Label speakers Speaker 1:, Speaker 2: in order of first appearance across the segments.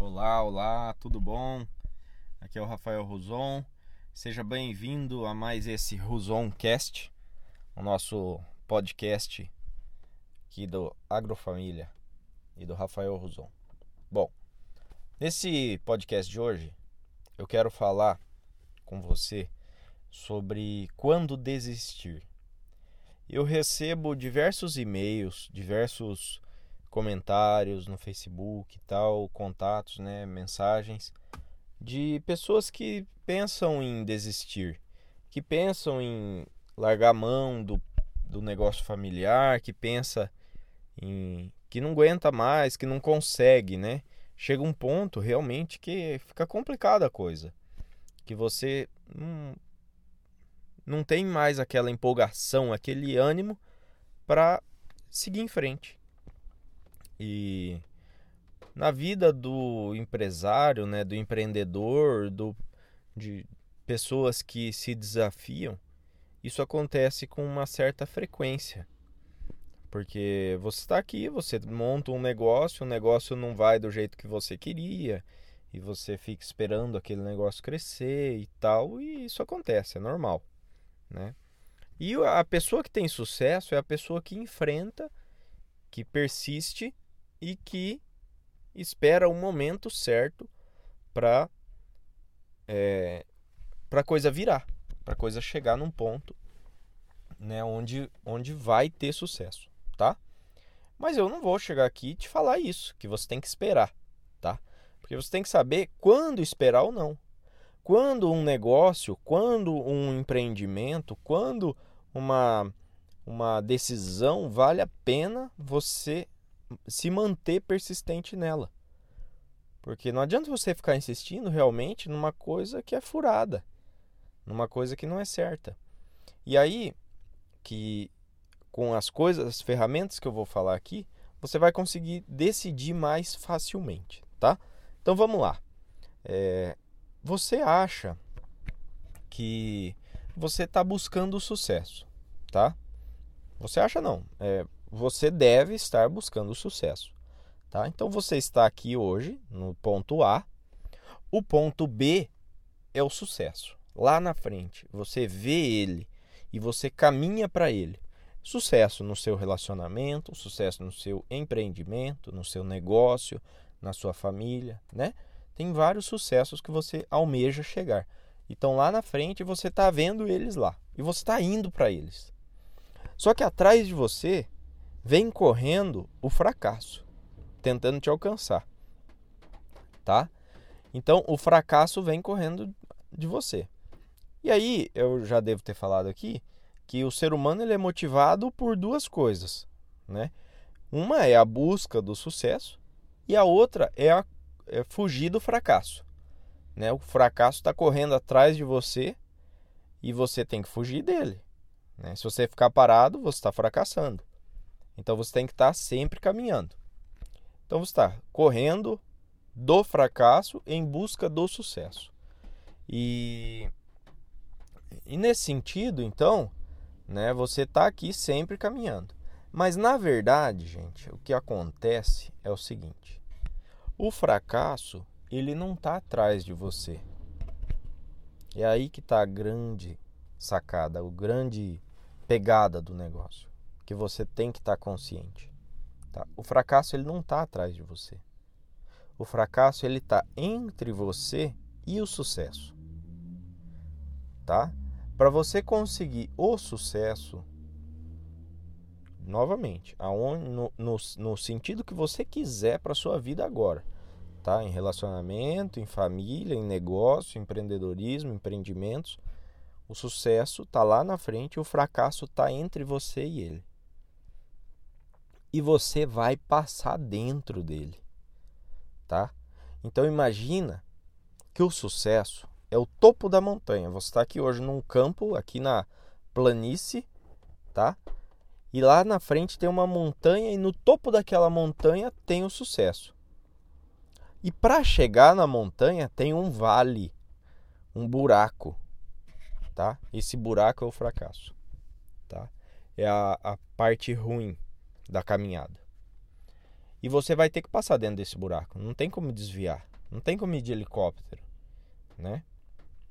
Speaker 1: Olá, olá, tudo bom? Aqui é o Rafael Ruzon. Seja bem-vindo a mais esse Ruzon Cast, o nosso podcast aqui do Agrofamília e do Rafael Ruzon. Bom, nesse podcast de hoje eu quero falar com você sobre quando desistir. Eu recebo diversos e-mails, diversos comentários no Facebook e tal, contatos, né, mensagens de pessoas que pensam em desistir, que pensam em largar mão do, do negócio familiar, que pensa em que não aguenta mais, que não consegue, né? Chega um ponto realmente que fica complicada a coisa, que você não, não tem mais aquela empolgação, aquele ânimo para seguir em frente. E na vida do empresário, né, do empreendedor, do, de pessoas que se desafiam, isso acontece com uma certa frequência. Porque você está aqui, você monta um negócio, o negócio não vai do jeito que você queria, e você fica esperando aquele negócio crescer e tal, e isso acontece, é normal, né? E a pessoa que tem sucesso é a pessoa que enfrenta, que persiste e que espera o momento certo para é, para coisa virar, para coisa chegar num ponto, né, onde onde vai ter sucesso, tá? Mas eu não vou chegar aqui e te falar isso, que você tem que esperar, tá? Porque você tem que saber quando esperar ou não. Quando um negócio, quando um empreendimento, quando uma uma decisão vale a pena você se manter persistente nela. Porque não adianta você ficar insistindo realmente numa coisa que é furada, numa coisa que não é certa. E aí que com as coisas, as ferramentas que eu vou falar aqui, você vai conseguir decidir mais facilmente, tá? Então vamos lá. É, você acha que você está buscando o sucesso, tá? Você acha não? É, você deve estar buscando o sucesso. Tá? Então você está aqui hoje no ponto A. O ponto B é o sucesso. Lá na frente, você vê ele e você caminha para ele. Sucesso no seu relacionamento, sucesso no seu empreendimento, no seu negócio, na sua família, né? Tem vários sucessos que você almeja chegar. Então lá na frente você está vendo eles lá e você está indo para eles. Só que atrás de você vem correndo o fracasso, tentando te alcançar. Tá? Então o fracasso vem correndo de você. E aí, eu já devo ter falado aqui que o ser humano ele é motivado por duas coisas, né? Uma é a busca do sucesso e a outra é, a, é fugir do fracasso. Né? O fracasso está correndo atrás de você e você tem que fugir dele. Né? Se você ficar parado, você está fracassando. Então você tem que estar sempre caminhando. Então você está correndo do fracasso em busca do sucesso. E, e nesse sentido, então, né, você está aqui sempre caminhando. Mas na verdade, gente, o que acontece é o seguinte: o fracasso ele não está atrás de você. É aí que está a grande sacada, a grande pegada do negócio que você tem que estar tá consciente. Tá? O fracasso ele não está atrás de você. O fracasso ele está entre você e o sucesso, tá? Para você conseguir o sucesso, novamente, aonde, no, no, no sentido que você quiser para sua vida agora, tá? Em relacionamento, em família, em negócio, empreendedorismo, empreendimentos, o sucesso está lá na frente, o fracasso está entre você e ele e você vai passar dentro dele, tá? Então imagina que o sucesso é o topo da montanha. Você está aqui hoje num campo, aqui na planície, tá? E lá na frente tem uma montanha e no topo daquela montanha tem o sucesso. E para chegar na montanha tem um vale, um buraco, tá? Esse buraco é o fracasso, tá? É a, a parte ruim da caminhada. E você vai ter que passar dentro desse buraco. Não tem como desviar. Não tem como ir de helicóptero, né?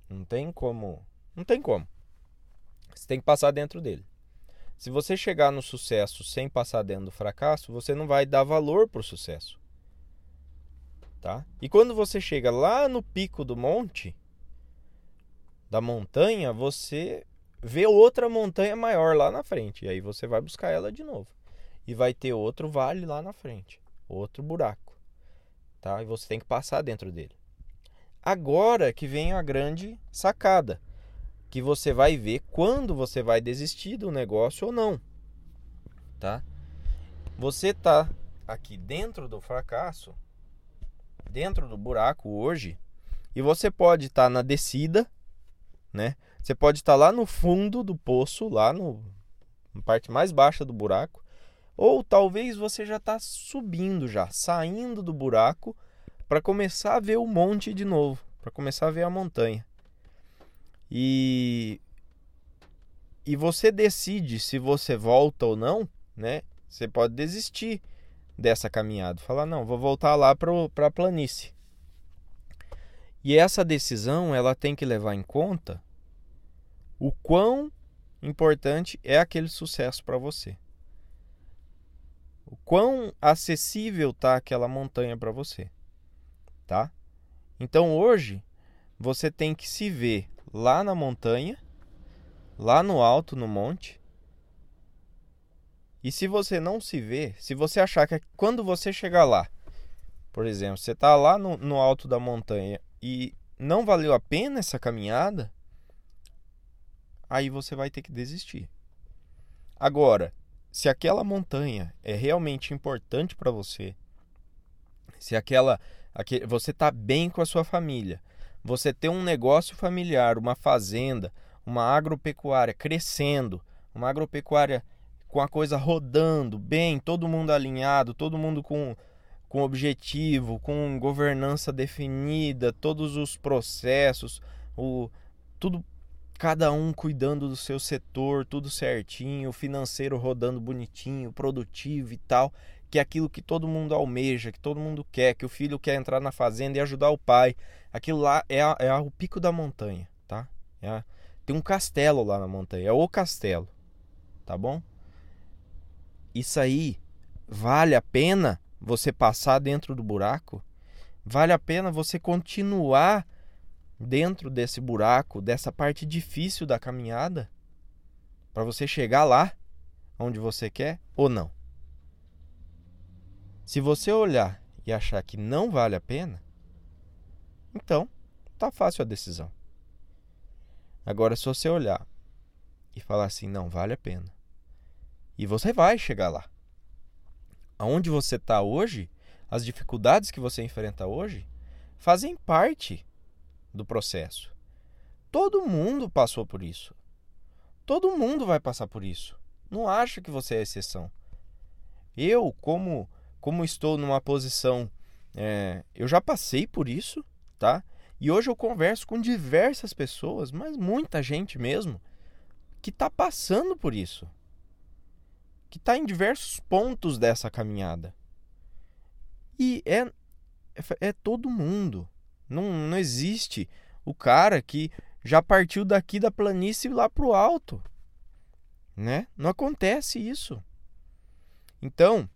Speaker 1: Não tem como. Não tem como. Você tem que passar dentro dele. Se você chegar no sucesso sem passar dentro do fracasso, você não vai dar valor para o sucesso. Tá? E quando você chega lá no pico do monte, da montanha, você vê outra montanha maior lá na frente. E aí você vai buscar ela de novo. E vai ter outro vale lá na frente, outro buraco. Tá? E você tem que passar dentro dele. Agora que vem a grande sacada que você vai ver quando você vai desistir do negócio ou não, tá? Você tá aqui dentro do fracasso, dentro do buraco hoje, e você pode estar tá na descida, né? Você pode estar tá lá no fundo do poço, lá no na parte mais baixa do buraco, ou talvez você já está subindo já, saindo do buraco para começar a ver o monte de novo, para começar a ver a montanha. E e você decide se você volta ou não, né? Você pode desistir dessa caminhada, falar não, vou voltar lá para a planície. E essa decisão ela tem que levar em conta o quão importante é aquele sucesso para você. O quão acessível tá aquela montanha para você, tá? Então hoje você tem que se ver lá na montanha, lá no alto, no monte. E se você não se vê, se você achar que quando você chegar lá, por exemplo, você está lá no, no alto da montanha e não valeu a pena essa caminhada, aí você vai ter que desistir. Agora, se aquela montanha é realmente importante para você, se aquela, você está bem com a sua família, você ter um negócio familiar, uma fazenda, uma agropecuária crescendo, uma agropecuária com a coisa rodando bem, todo mundo alinhado, todo mundo com, com objetivo, com governança definida, todos os processos, o, tudo cada um cuidando do seu setor, tudo certinho, financeiro rodando bonitinho, produtivo e tal que é aquilo que todo mundo almeja, que todo mundo quer, que o filho quer entrar na fazenda e ajudar o pai. Aquilo lá é, a, é a, o pico da montanha, tá? É a, tem um castelo lá na montanha, é o castelo, tá bom? Isso aí vale a pena você passar dentro do buraco? Vale a pena você continuar dentro desse buraco, dessa parte difícil da caminhada, para você chegar lá onde você quer ou não? Se você olhar e achar que não vale a pena, então tá fácil a decisão. Agora, se você olhar e falar assim, não vale a pena, e você vai chegar lá. Aonde você está hoje, as dificuldades que você enfrenta hoje, fazem parte do processo. Todo mundo passou por isso. Todo mundo vai passar por isso. Não acha que você é exceção. Eu, como como estou numa posição. É, eu já passei por isso, tá? E hoje eu converso com diversas pessoas, mas muita gente mesmo, que está passando por isso. Que está em diversos pontos dessa caminhada. E é, é, é todo mundo. Não, não existe o cara que já partiu daqui da planície lá para o alto. Né? Não acontece isso. Então,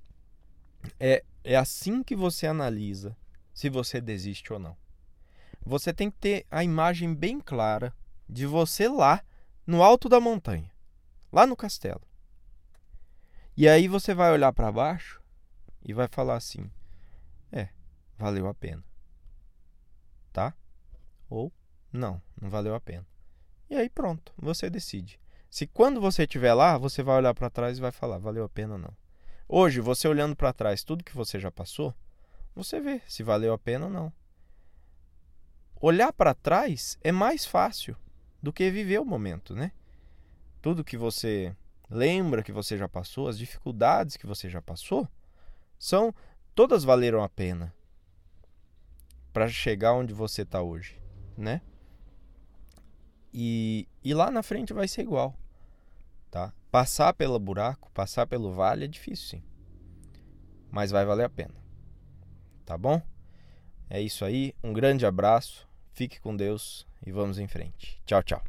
Speaker 1: é, é assim que você analisa se você desiste ou não. Você tem que ter a imagem bem clara de você lá no alto da montanha, lá no castelo. E aí você vai olhar para baixo e vai falar assim: é, valeu a pena. Tá? Ou não, não valeu a pena. E aí pronto, você decide. Se quando você estiver lá, você vai olhar para trás e vai falar: valeu a pena ou não. Hoje, você olhando para trás tudo que você já passou, você vê se valeu a pena ou não. Olhar para trás é mais fácil do que viver o momento, né? Tudo que você lembra que você já passou, as dificuldades que você já passou, são todas valeram a pena para chegar onde você está hoje, né? E, e lá na frente vai ser igual, tá? Passar pelo buraco, passar pelo vale é difícil, sim. mas vai valer a pena. Tá bom? É isso aí, um grande abraço, fique com Deus e vamos em frente. Tchau, tchau.